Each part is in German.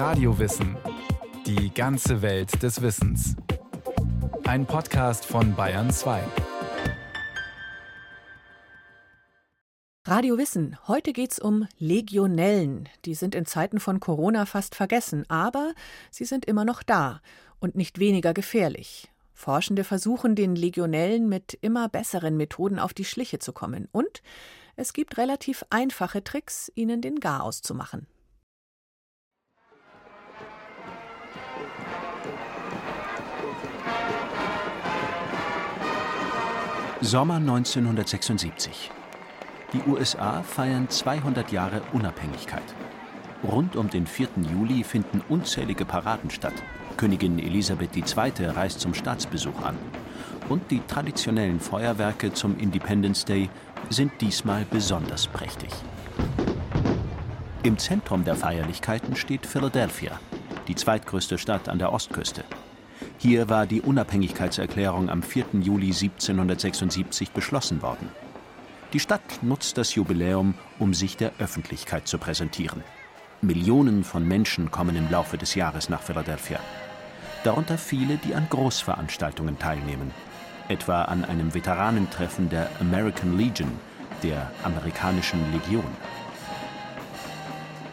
Radiowissen. Die ganze Welt des Wissens. Ein Podcast von Bayern 2. Radio Wissen. Heute geht's um Legionellen. Die sind in Zeiten von Corona fast vergessen, aber sie sind immer noch da und nicht weniger gefährlich. Forschende versuchen, den Legionellen mit immer besseren Methoden auf die Schliche zu kommen. Und es gibt relativ einfache Tricks, ihnen den Garaus zu machen. Sommer 1976. Die USA feiern 200 Jahre Unabhängigkeit. Rund um den 4. Juli finden unzählige Paraden statt. Königin Elisabeth II. reist zum Staatsbesuch an. Und die traditionellen Feuerwerke zum Independence Day sind diesmal besonders prächtig. Im Zentrum der Feierlichkeiten steht Philadelphia, die zweitgrößte Stadt an der Ostküste. Hier war die Unabhängigkeitserklärung am 4. Juli 1776 beschlossen worden. Die Stadt nutzt das Jubiläum, um sich der Öffentlichkeit zu präsentieren. Millionen von Menschen kommen im Laufe des Jahres nach Philadelphia. Darunter viele, die an Großveranstaltungen teilnehmen, etwa an einem Veteranentreffen der American Legion, der amerikanischen Legion.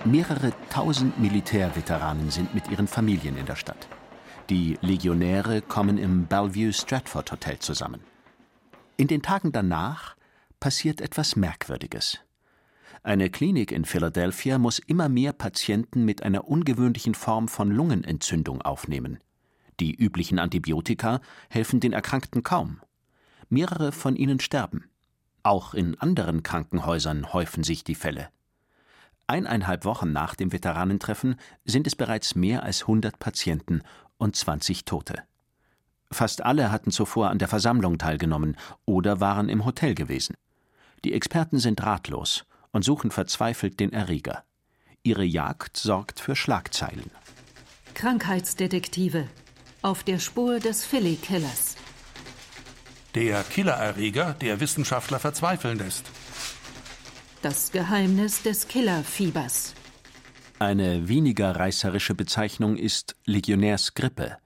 Mehrere tausend Militärveteranen sind mit ihren Familien in der Stadt. Die Legionäre kommen im Bellevue Stratford Hotel zusammen. In den Tagen danach passiert etwas Merkwürdiges. Eine Klinik in Philadelphia muss immer mehr Patienten mit einer ungewöhnlichen Form von Lungenentzündung aufnehmen. Die üblichen Antibiotika helfen den Erkrankten kaum. Mehrere von ihnen sterben. Auch in anderen Krankenhäusern häufen sich die Fälle. Eineinhalb Wochen nach dem Veteranentreffen sind es bereits mehr als 100 Patienten und 20 Tote. Fast alle hatten zuvor an der Versammlung teilgenommen oder waren im Hotel gewesen. Die Experten sind ratlos und suchen verzweifelt den Erreger. Ihre Jagd sorgt für Schlagzeilen. Krankheitsdetektive auf der Spur des Philly Killers. Der Killererreger, der Wissenschaftler verzweifeln lässt. Das Geheimnis des Killerfiebers. Eine weniger reißerische Bezeichnung ist Legionärsgrippe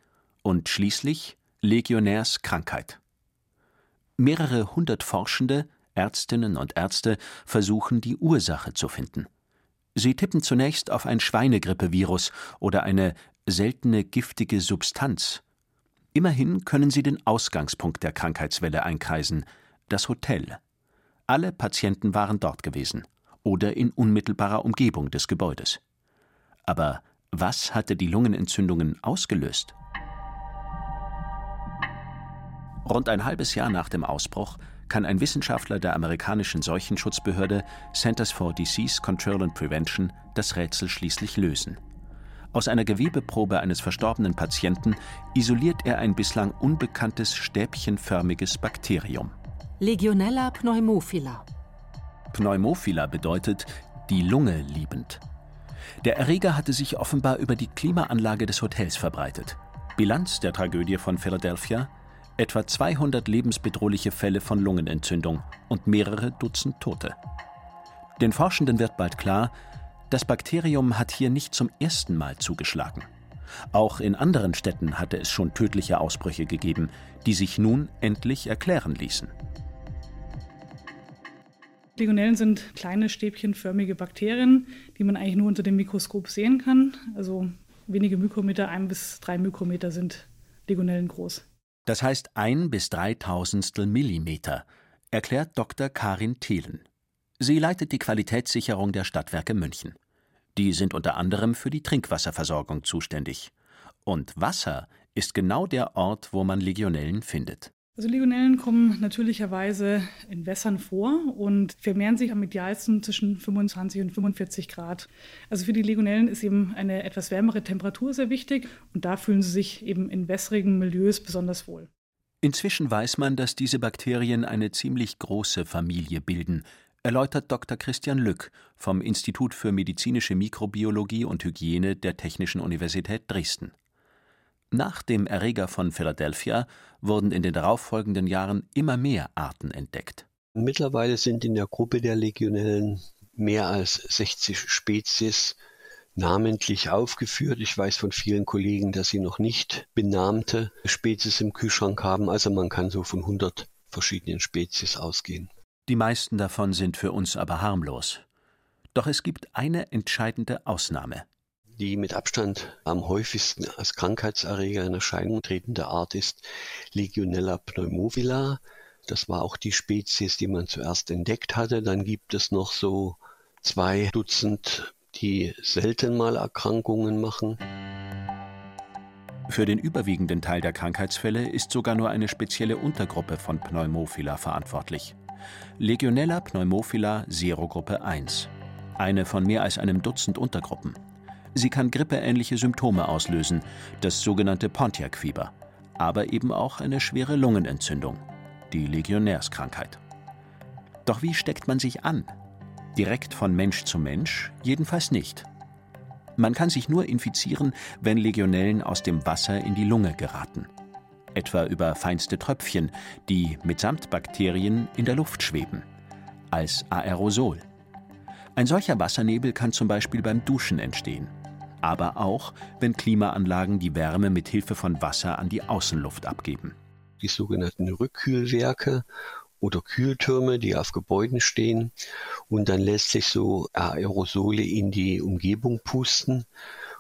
und schließlich Legionärskrankheit. Mehrere hundert Forschende, Ärztinnen und Ärzte versuchen die Ursache zu finden. Sie tippen zunächst auf ein Schweinegrippevirus oder eine seltene giftige Substanz. Immerhin können sie den Ausgangspunkt der Krankheitswelle einkreisen, das Hotel. Alle Patienten waren dort gewesen oder in unmittelbarer Umgebung des Gebäudes. Aber was hatte die Lungenentzündungen ausgelöst? Rund ein halbes Jahr nach dem Ausbruch kann ein Wissenschaftler der amerikanischen Seuchenschutzbehörde Centers for Disease Control and Prevention das Rätsel schließlich lösen. Aus einer Gewebeprobe eines verstorbenen Patienten isoliert er ein bislang unbekanntes stäbchenförmiges Bakterium. Legionella pneumophila. Pneumophila bedeutet die Lunge liebend. Der Erreger hatte sich offenbar über die Klimaanlage des Hotels verbreitet. Bilanz der Tragödie von Philadelphia: etwa 200 lebensbedrohliche Fälle von Lungenentzündung und mehrere Dutzend Tote. Den Forschenden wird bald klar, das Bakterium hat hier nicht zum ersten Mal zugeschlagen. Auch in anderen Städten hatte es schon tödliche Ausbrüche gegeben, die sich nun endlich erklären ließen. Legionellen sind kleine stäbchenförmige Bakterien, die man eigentlich nur unter dem Mikroskop sehen kann. Also wenige Mikrometer, ein bis drei Mikrometer sind Legionellen groß. Das heißt ein bis dreitausendstel Millimeter, erklärt Dr. Karin Thelen. Sie leitet die Qualitätssicherung der Stadtwerke München. Die sind unter anderem für die Trinkwasserversorgung zuständig. Und Wasser ist genau der Ort, wo man Legionellen findet. Also Legionellen kommen natürlicherweise in Wässern vor und vermehren sich am idealsten zwischen 25 und 45 Grad. Also für die Legionellen ist eben eine etwas wärmere Temperatur sehr wichtig und da fühlen sie sich eben in wässrigen Milieus besonders wohl. Inzwischen weiß man, dass diese Bakterien eine ziemlich große Familie bilden, erläutert Dr. Christian Lück vom Institut für medizinische Mikrobiologie und Hygiene der Technischen Universität Dresden. Nach dem Erreger von Philadelphia wurden in den darauffolgenden Jahren immer mehr Arten entdeckt. Mittlerweile sind in der Gruppe der Legionellen mehr als 60 Spezies namentlich aufgeführt. Ich weiß von vielen Kollegen, dass sie noch nicht benannte Spezies im Kühlschrank haben. Also man kann so von 100 verschiedenen Spezies ausgehen. Die meisten davon sind für uns aber harmlos. Doch es gibt eine entscheidende Ausnahme. Die mit Abstand am häufigsten als Krankheitserreger in Erscheinung tretende Art ist Legionella pneumovila. Das war auch die Spezies, die man zuerst entdeckt hatte. Dann gibt es noch so zwei Dutzend, die selten mal Erkrankungen machen. Für den überwiegenden Teil der Krankheitsfälle ist sogar nur eine spezielle Untergruppe von Pneumophila verantwortlich. Legionella pneumophila Serogruppe 1. Eine von mehr als einem Dutzend Untergruppen. Sie kann grippeähnliche Symptome auslösen, das sogenannte Pontiac-Fieber, aber eben auch eine schwere Lungenentzündung, die Legionärskrankheit. Doch wie steckt man sich an? Direkt von Mensch zu Mensch jedenfalls nicht. Man kann sich nur infizieren, wenn Legionellen aus dem Wasser in die Lunge geraten. Etwa über feinste Tröpfchen, die mitsamt Bakterien in der Luft schweben. Als Aerosol. Ein solcher Wassernebel kann zum Beispiel beim Duschen entstehen. Aber auch, wenn Klimaanlagen die Wärme mit Hilfe von Wasser an die Außenluft abgeben. Die sogenannten Rückkühlwerke oder Kühltürme, die auf Gebäuden stehen und dann lässt sich so Aerosole in die Umgebung pusten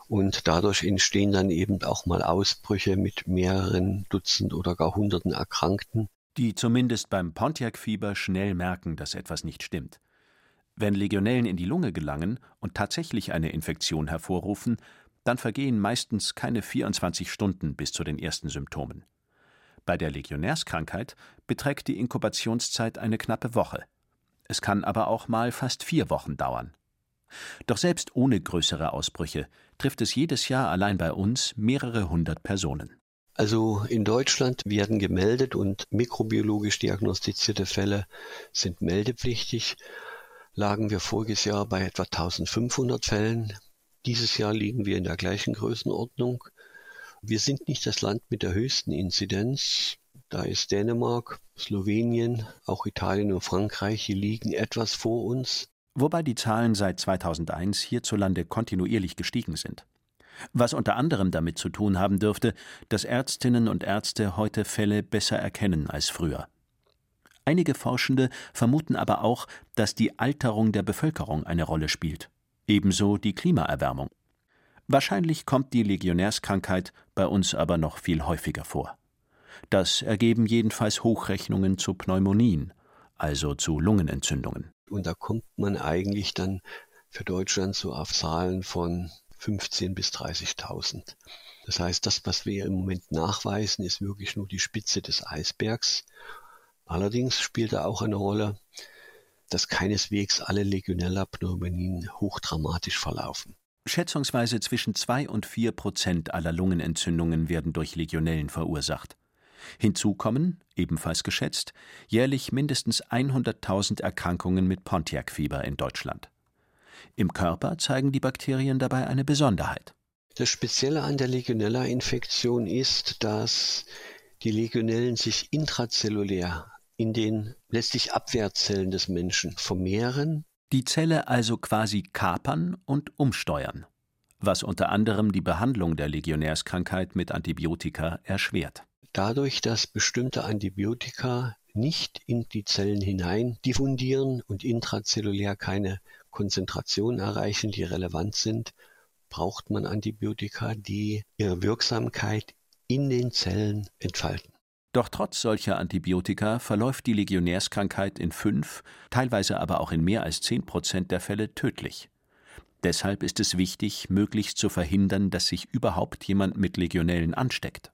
und dadurch entstehen dann eben auch mal Ausbrüche mit mehreren Dutzend oder gar Hunderten Erkrankten. Die zumindest beim Pontiac-Fieber schnell merken, dass etwas nicht stimmt. Wenn Legionellen in die Lunge gelangen und tatsächlich eine Infektion hervorrufen, dann vergehen meistens keine 24 Stunden bis zu den ersten Symptomen. Bei der Legionärskrankheit beträgt die Inkubationszeit eine knappe Woche. Es kann aber auch mal fast vier Wochen dauern. Doch selbst ohne größere Ausbrüche trifft es jedes Jahr allein bei uns mehrere hundert Personen. Also in Deutschland werden gemeldet und mikrobiologisch diagnostizierte Fälle sind meldepflichtig. Lagen wir voriges Jahr bei etwa 1500 Fällen. Dieses Jahr liegen wir in der gleichen Größenordnung. Wir sind nicht das Land mit der höchsten Inzidenz. Da ist Dänemark, Slowenien, auch Italien und Frankreich, die liegen etwas vor uns. Wobei die Zahlen seit 2001 hierzulande kontinuierlich gestiegen sind. Was unter anderem damit zu tun haben dürfte, dass Ärztinnen und Ärzte heute Fälle besser erkennen als früher. Einige Forschende vermuten aber auch, dass die Alterung der Bevölkerung eine Rolle spielt, ebenso die Klimaerwärmung. Wahrscheinlich kommt die Legionärskrankheit bei uns aber noch viel häufiger vor. Das ergeben jedenfalls Hochrechnungen zu Pneumonien, also zu Lungenentzündungen. Und da kommt man eigentlich dann für Deutschland so auf Zahlen von 15.000 bis 30.000. Das heißt, das, was wir im Moment nachweisen, ist wirklich nur die Spitze des Eisbergs. Allerdings spielt da auch eine Rolle, dass keineswegs alle Legionella-Pneumonien hochdramatisch verlaufen. Schätzungsweise zwischen 2 und 4 Prozent aller Lungenentzündungen werden durch Legionellen verursacht. Hinzu kommen, ebenfalls geschätzt, jährlich mindestens 100.000 Erkrankungen mit Pontiac-Fieber in Deutschland. Im Körper zeigen die Bakterien dabei eine Besonderheit. Das Spezielle an der Legionella-Infektion ist, dass die Legionellen sich intrazellulär in den letztlich Abwehrzellen des Menschen vermehren die Zelle also quasi kapern und umsteuern, was unter anderem die Behandlung der Legionärskrankheit mit Antibiotika erschwert. Dadurch, dass bestimmte Antibiotika nicht in die Zellen hinein diffundieren und intrazellulär keine Konzentrationen erreichen, die relevant sind, braucht man Antibiotika, die ihre Wirksamkeit in den Zellen entfalten. Doch trotz solcher Antibiotika verläuft die Legionärskrankheit in fünf, teilweise aber auch in mehr als zehn Prozent der Fälle tödlich. Deshalb ist es wichtig, möglichst zu verhindern, dass sich überhaupt jemand mit Legionellen ansteckt.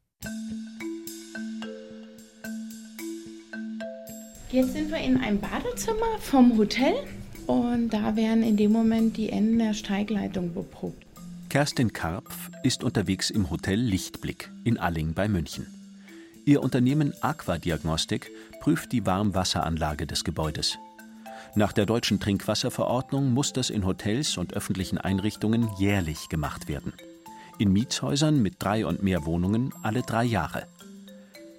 Jetzt sind wir in einem Badezimmer vom Hotel und da werden in dem Moment die Enden der Steigleitung beprobt. Kerstin Karpf ist unterwegs im Hotel Lichtblick in Alling bei München. Ihr Unternehmen Aquadiagnostik prüft die Warmwasseranlage des Gebäudes. Nach der deutschen Trinkwasserverordnung muss das in Hotels und öffentlichen Einrichtungen jährlich gemacht werden. In Mietshäusern mit drei und mehr Wohnungen alle drei Jahre.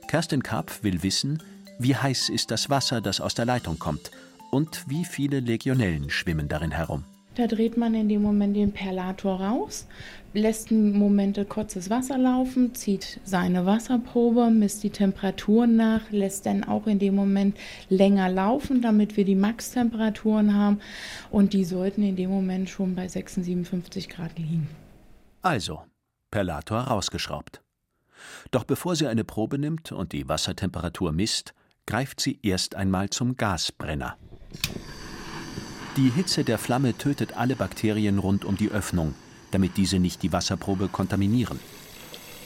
Kerstin Karpf will wissen, wie heiß ist das Wasser, das aus der Leitung kommt und wie viele Legionellen schwimmen darin herum. Da dreht man in dem Moment den Perlator raus, lässt einen Moment kurzes Wasser laufen, zieht seine Wasserprobe, misst die Temperaturen nach, lässt dann auch in dem Moment länger laufen, damit wir die Max-Temperaturen haben. Und die sollten in dem Moment schon bei 56, 57 Grad liegen. Also, Perlator rausgeschraubt. Doch bevor sie eine Probe nimmt und die Wassertemperatur misst, greift sie erst einmal zum Gasbrenner. Die Hitze der Flamme tötet alle Bakterien rund um die Öffnung, damit diese nicht die Wasserprobe kontaminieren.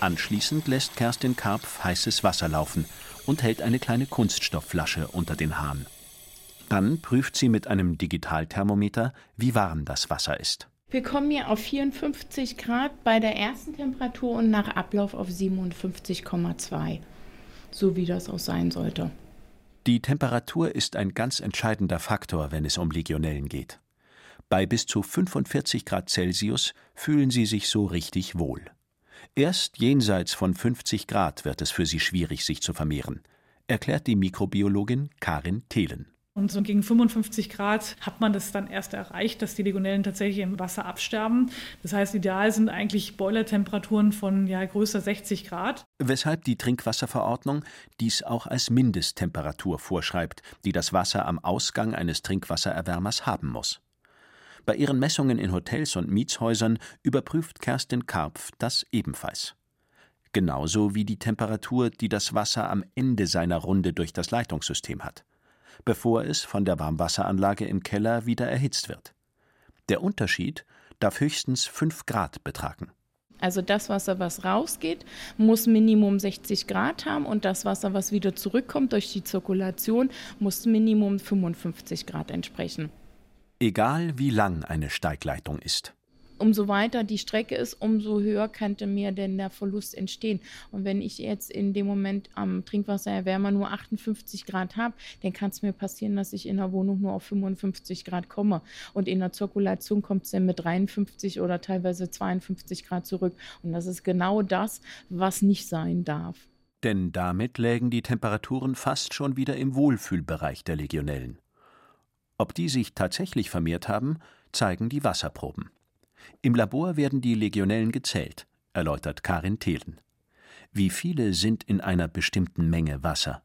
Anschließend lässt Kerstin Karpf heißes Wasser laufen und hält eine kleine Kunststoffflasche unter den Hahn. Dann prüft sie mit einem Digitalthermometer, wie warm das Wasser ist. Wir kommen hier auf 54 Grad bei der ersten Temperatur und nach Ablauf auf 57,2. So wie das auch sein sollte. Die Temperatur ist ein ganz entscheidender Faktor, wenn es um Legionellen geht. Bei bis zu 45 Grad Celsius fühlen sie sich so richtig wohl. Erst jenseits von 50 Grad wird es für sie schwierig, sich zu vermehren, erklärt die Mikrobiologin Karin Thelen. Und so gegen 55 Grad hat man das dann erst erreicht, dass die Legionellen tatsächlich im Wasser absterben. Das heißt, ideal sind eigentlich Boilertemperaturen von ja, größer 60 Grad. Weshalb die Trinkwasserverordnung dies auch als Mindesttemperatur vorschreibt, die das Wasser am Ausgang eines Trinkwassererwärmers haben muss. Bei ihren Messungen in Hotels und Mietshäusern überprüft Kerstin Karpf das ebenfalls. Genauso wie die Temperatur, die das Wasser am Ende seiner Runde durch das Leitungssystem hat bevor es von der Warmwasseranlage im Keller wieder erhitzt wird. Der Unterschied darf höchstens 5 Grad betragen. Also das Wasser, was rausgeht, muss Minimum 60 Grad haben und das Wasser, was wieder zurückkommt durch die Zirkulation, muss Minimum 55 Grad entsprechen. Egal wie lang eine Steigleitung ist umso weiter die Strecke ist, umso höher könnte mir denn der Verlust entstehen. Und wenn ich jetzt in dem Moment am Trinkwassererwärmer nur 58 Grad habe, dann kann es mir passieren, dass ich in der Wohnung nur auf 55 Grad komme. Und in der Zirkulation kommt es dann mit 53 oder teilweise 52 Grad zurück. Und das ist genau das, was nicht sein darf. Denn damit lägen die Temperaturen fast schon wieder im Wohlfühlbereich der Legionellen. Ob die sich tatsächlich vermehrt haben, zeigen die Wasserproben. Im Labor werden die Legionellen gezählt, erläutert Karin Thelen. Wie viele sind in einer bestimmten Menge Wasser?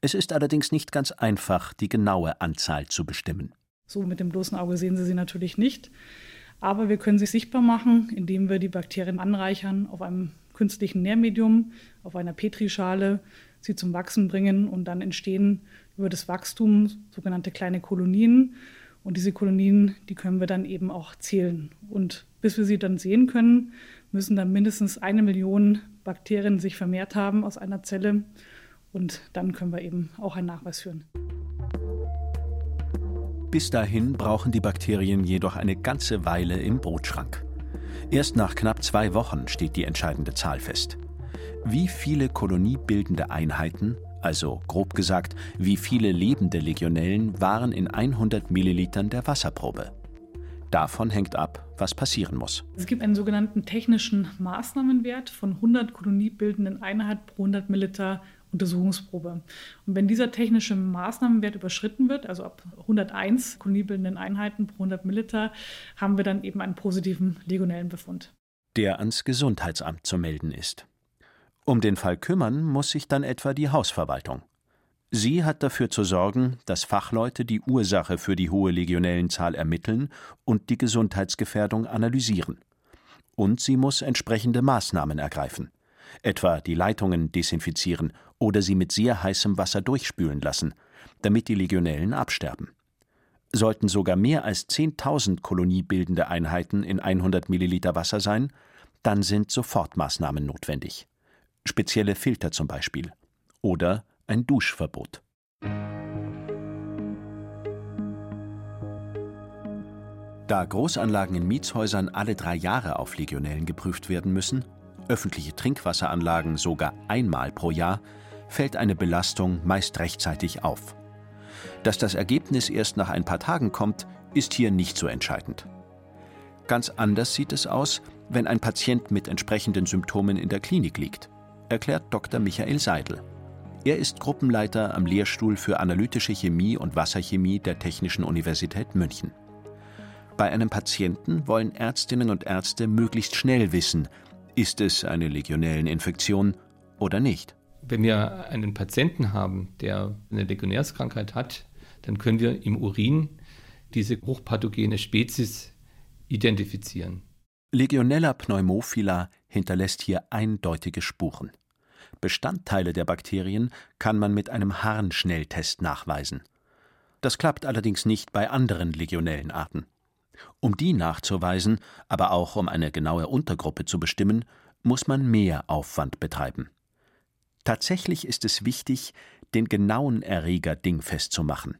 Es ist allerdings nicht ganz einfach, die genaue Anzahl zu bestimmen. So mit dem bloßen Auge sehen Sie sie natürlich nicht. Aber wir können sie sichtbar machen, indem wir die Bakterien anreichern auf einem künstlichen Nährmedium, auf einer Petrischale, sie zum Wachsen bringen und dann entstehen über das Wachstum sogenannte kleine Kolonien. Und diese Kolonien, die können wir dann eben auch zählen. Und bis wir sie dann sehen können, müssen dann mindestens eine Million Bakterien sich vermehrt haben aus einer Zelle. Und dann können wir eben auch einen Nachweis führen. Bis dahin brauchen die Bakterien jedoch eine ganze Weile im Brotschrank. Erst nach knapp zwei Wochen steht die entscheidende Zahl fest. Wie viele koloniebildende Einheiten also grob gesagt, wie viele lebende Legionellen waren in 100 Millilitern der Wasserprobe. Davon hängt ab, was passieren muss. Es gibt einen sogenannten technischen Maßnahmenwert von 100 koloniebildenden Einheiten pro 100 Milliliter Untersuchungsprobe. Und wenn dieser technische Maßnahmenwert überschritten wird, also ab 101 koloniebildenden Einheiten pro 100 Milliliter, haben wir dann eben einen positiven Legionellenbefund. Der ans Gesundheitsamt zu melden ist. Um den Fall kümmern muss sich dann etwa die Hausverwaltung. Sie hat dafür zu sorgen, dass Fachleute die Ursache für die hohe Legionellenzahl ermitteln und die Gesundheitsgefährdung analysieren. Und sie muss entsprechende Maßnahmen ergreifen, etwa die Leitungen desinfizieren oder sie mit sehr heißem Wasser durchspülen lassen, damit die Legionellen absterben. Sollten sogar mehr als 10.000 koloniebildende Einheiten in 100 Milliliter Wasser sein, dann sind Sofortmaßnahmen notwendig spezielle Filter zum Beispiel oder ein Duschverbot. Da Großanlagen in Mietshäusern alle drei Jahre auf Legionellen geprüft werden müssen, öffentliche Trinkwasseranlagen sogar einmal pro Jahr, fällt eine Belastung meist rechtzeitig auf. Dass das Ergebnis erst nach ein paar Tagen kommt, ist hier nicht so entscheidend. Ganz anders sieht es aus, wenn ein Patient mit entsprechenden Symptomen in der Klinik liegt erklärt Dr. Michael Seidel. Er ist Gruppenleiter am Lehrstuhl für analytische Chemie und Wasserchemie der Technischen Universität München. Bei einem Patienten wollen Ärztinnen und Ärzte möglichst schnell wissen, ist es eine Legionelleninfektion oder nicht. Wenn wir einen Patienten haben, der eine Legionärskrankheit hat, dann können wir im Urin diese hochpathogene Spezies identifizieren. Legionella pneumophila hinterlässt hier eindeutige Spuren. Bestandteile der Bakterien kann man mit einem Harnschnelltest nachweisen. Das klappt allerdings nicht bei anderen Legionellenarten. Um die nachzuweisen, aber auch um eine genaue Untergruppe zu bestimmen, muss man mehr Aufwand betreiben. Tatsächlich ist es wichtig, den genauen Erreger dingfest zu machen.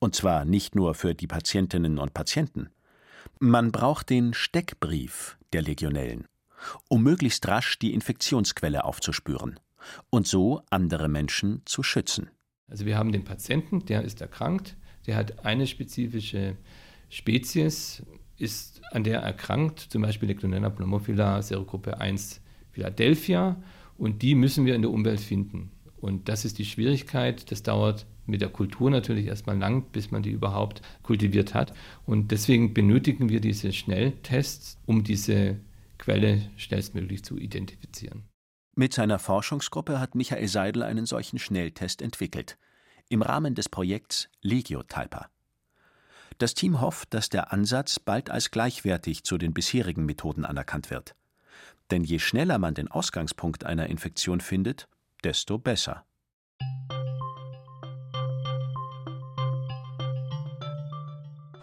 Und zwar nicht nur für die Patientinnen und Patienten. Man braucht den Steckbrief der Legionellen, um möglichst rasch die Infektionsquelle aufzuspüren und so andere Menschen zu schützen. Also wir haben den Patienten, der ist erkrankt, der hat eine spezifische Spezies, ist an der erkrankt, zum Beispiel Legionella pneumophila, Serogruppe 1 Philadelphia, und die müssen wir in der Umwelt finden. Und das ist die Schwierigkeit. Das dauert mit der Kultur natürlich erstmal lang, bis man die überhaupt kultiviert hat. Und deswegen benötigen wir diese Schnelltests, um diese Quelle schnellstmöglich zu identifizieren. Mit seiner Forschungsgruppe hat Michael Seidel einen solchen Schnelltest entwickelt, im Rahmen des Projekts Legiotyper. Das Team hofft, dass der Ansatz bald als gleichwertig zu den bisherigen Methoden anerkannt wird. Denn je schneller man den Ausgangspunkt einer Infektion findet, desto besser.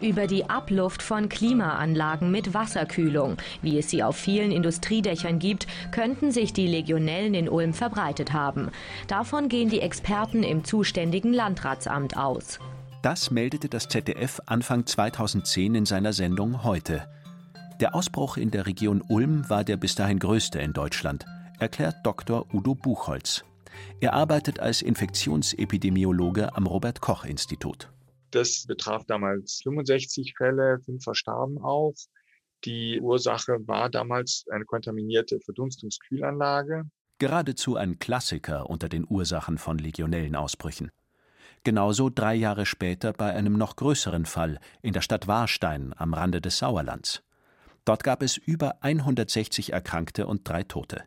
Über die Abluft von Klimaanlagen mit Wasserkühlung, wie es sie auf vielen Industriedächern gibt, könnten sich die Legionellen in Ulm verbreitet haben. Davon gehen die Experten im zuständigen Landratsamt aus. Das meldete das ZDF Anfang 2010 in seiner Sendung Heute. Der Ausbruch in der Region Ulm war der bis dahin größte in Deutschland, erklärt Dr. Udo Buchholz. Er arbeitet als Infektionsepidemiologe am Robert Koch Institut. Das betraf damals 65 Fälle, fünf verstarben auch. Die Ursache war damals eine kontaminierte Verdunstungskühlanlage. Geradezu ein Klassiker unter den Ursachen von Legionellenausbrüchen. Genauso drei Jahre später bei einem noch größeren Fall in der Stadt Warstein am Rande des Sauerlands. Dort gab es über 160 Erkrankte und drei Tote.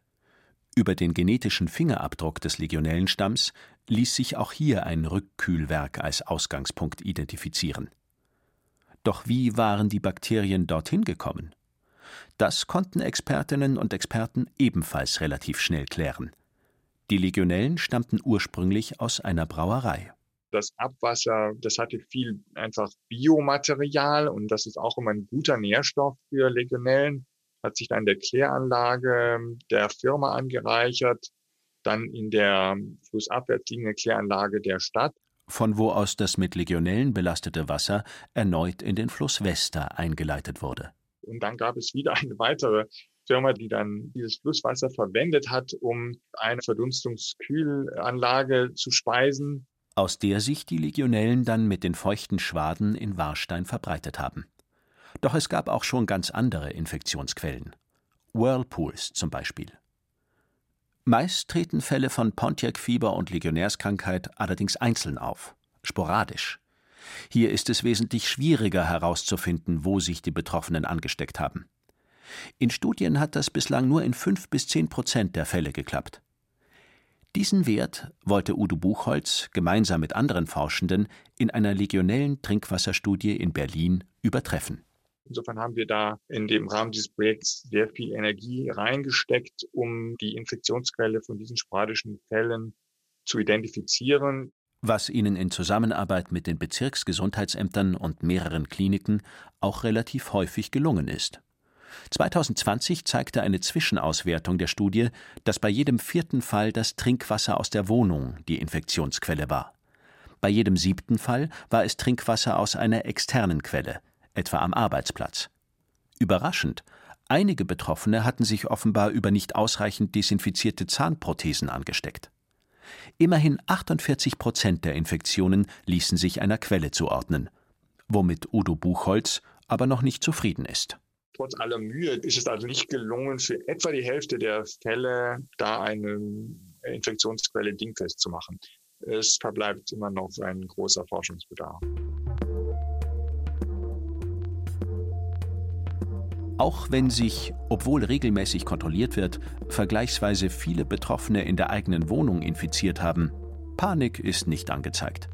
Über den genetischen Fingerabdruck des Legionellenstamms ließ sich auch hier ein Rückkühlwerk als Ausgangspunkt identifizieren. Doch wie waren die Bakterien dorthin gekommen? Das konnten Expertinnen und Experten ebenfalls relativ schnell klären. Die Legionellen stammten ursprünglich aus einer Brauerei. Das Abwasser, das hatte viel einfach Biomaterial und das ist auch immer ein guter Nährstoff für Legionellen. Hat sich dann der Kläranlage der Firma angereichert dann in der flussabwärts liegenden Kläranlage der Stadt. Von wo aus das mit Legionellen belastete Wasser erneut in den Fluss Wester eingeleitet wurde. Und dann gab es wieder eine weitere Firma, die dann dieses Flusswasser verwendet hat, um eine Verdunstungskühlanlage zu speisen. Aus der sich die Legionellen dann mit den feuchten Schwaden in Warstein verbreitet haben. Doch es gab auch schon ganz andere Infektionsquellen. Whirlpools zum Beispiel. Meist treten Fälle von Pontiac-Fieber und Legionärskrankheit allerdings einzeln auf, sporadisch. Hier ist es wesentlich schwieriger herauszufinden, wo sich die Betroffenen angesteckt haben. In Studien hat das bislang nur in fünf bis zehn Prozent der Fälle geklappt. Diesen Wert wollte Udo Buchholz gemeinsam mit anderen Forschenden in einer legionellen Trinkwasserstudie in Berlin übertreffen. Insofern haben wir da in dem Rahmen dieses Projekts sehr viel Energie reingesteckt, um die Infektionsquelle von diesen sporadischen Fällen zu identifizieren. Was ihnen in Zusammenarbeit mit den Bezirksgesundheitsämtern und mehreren Kliniken auch relativ häufig gelungen ist. 2020 zeigte eine Zwischenauswertung der Studie, dass bei jedem vierten Fall das Trinkwasser aus der Wohnung die Infektionsquelle war. Bei jedem siebten Fall war es Trinkwasser aus einer externen Quelle, etwa am Arbeitsplatz. Überraschend, einige Betroffene hatten sich offenbar über nicht ausreichend desinfizierte Zahnprothesen angesteckt. Immerhin 48 Prozent der Infektionen ließen sich einer Quelle zuordnen, womit Udo Buchholz aber noch nicht zufrieden ist. Trotz aller Mühe ist es also nicht gelungen, für etwa die Hälfte der Fälle da eine Infektionsquelle dingfest zu machen. Es verbleibt immer noch ein großer Forschungsbedarf. Auch wenn sich, obwohl regelmäßig kontrolliert wird, vergleichsweise viele Betroffene in der eigenen Wohnung infiziert haben, Panik ist nicht angezeigt.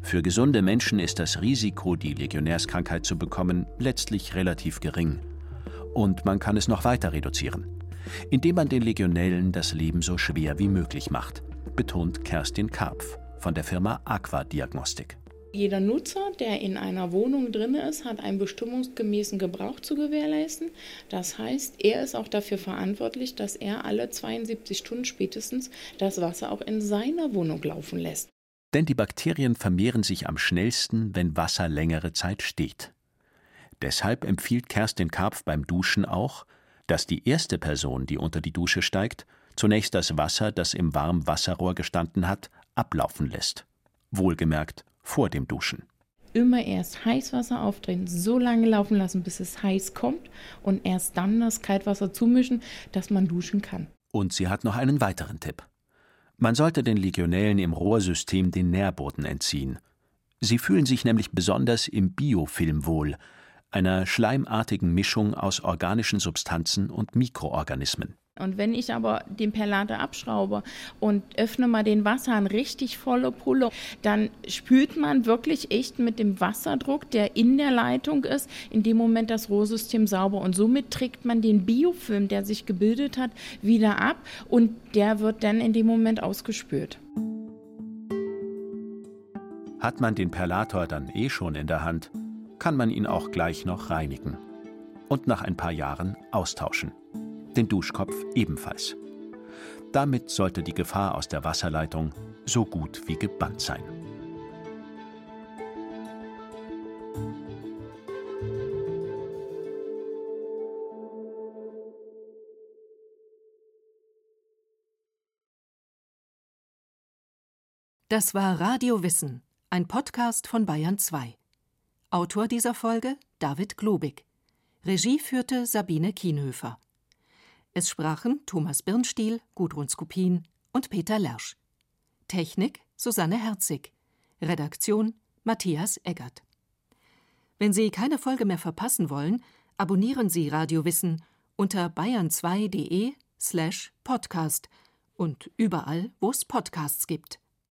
Für gesunde Menschen ist das Risiko, die Legionärskrankheit zu bekommen, letztlich relativ gering. Und man kann es noch weiter reduzieren, indem man den Legionellen das Leben so schwer wie möglich macht, betont Kerstin Karpf von der Firma Aqua Diagnostik. Jeder Nutzer, der in einer Wohnung drin ist, hat einen bestimmungsgemäßen Gebrauch zu gewährleisten. Das heißt, er ist auch dafür verantwortlich, dass er alle 72 Stunden spätestens das Wasser auch in seiner Wohnung laufen lässt. Denn die Bakterien vermehren sich am schnellsten, wenn Wasser längere Zeit steht. Deshalb empfiehlt Kerstin Karpf beim Duschen auch, dass die erste Person, die unter die Dusche steigt, zunächst das Wasser, das im Warmwasserrohr gestanden hat, ablaufen lässt. Wohlgemerkt vor dem Duschen. Immer erst Heißwasser aufdrehen, so lange laufen lassen, bis es heiß kommt und erst dann das Kaltwasser zumischen, dass man duschen kann. Und sie hat noch einen weiteren Tipp. Man sollte den Legionellen im Rohrsystem den Nährboden entziehen. Sie fühlen sich nämlich besonders im Biofilm wohl, einer schleimartigen Mischung aus organischen Substanzen und Mikroorganismen. Und wenn ich aber den Perlate abschraube und öffne mal den Wasserhahn richtig volle Pulle, dann spült man wirklich echt mit dem Wasserdruck, der in der Leitung ist, in dem Moment das Rohrsystem sauber. Und somit trägt man den Biofilm, der sich gebildet hat, wieder ab und der wird dann in dem Moment ausgespült. Hat man den Perlator dann eh schon in der Hand, kann man ihn auch gleich noch reinigen und nach ein paar Jahren austauschen den Duschkopf ebenfalls. Damit sollte die Gefahr aus der Wasserleitung so gut wie gebannt sein. Das war Radio Wissen, ein Podcast von Bayern 2. Autor dieser Folge David Globig. Regie führte Sabine Kienhöfer. Es sprachen Thomas Birnstiel, Gudrun Skupin und Peter Lersch. Technik Susanne Herzig. Redaktion Matthias Eggert. Wenn Sie keine Folge mehr verpassen wollen, abonnieren Sie Radio Wissen unter bayern2.de slash podcast und überall, wo es Podcasts gibt.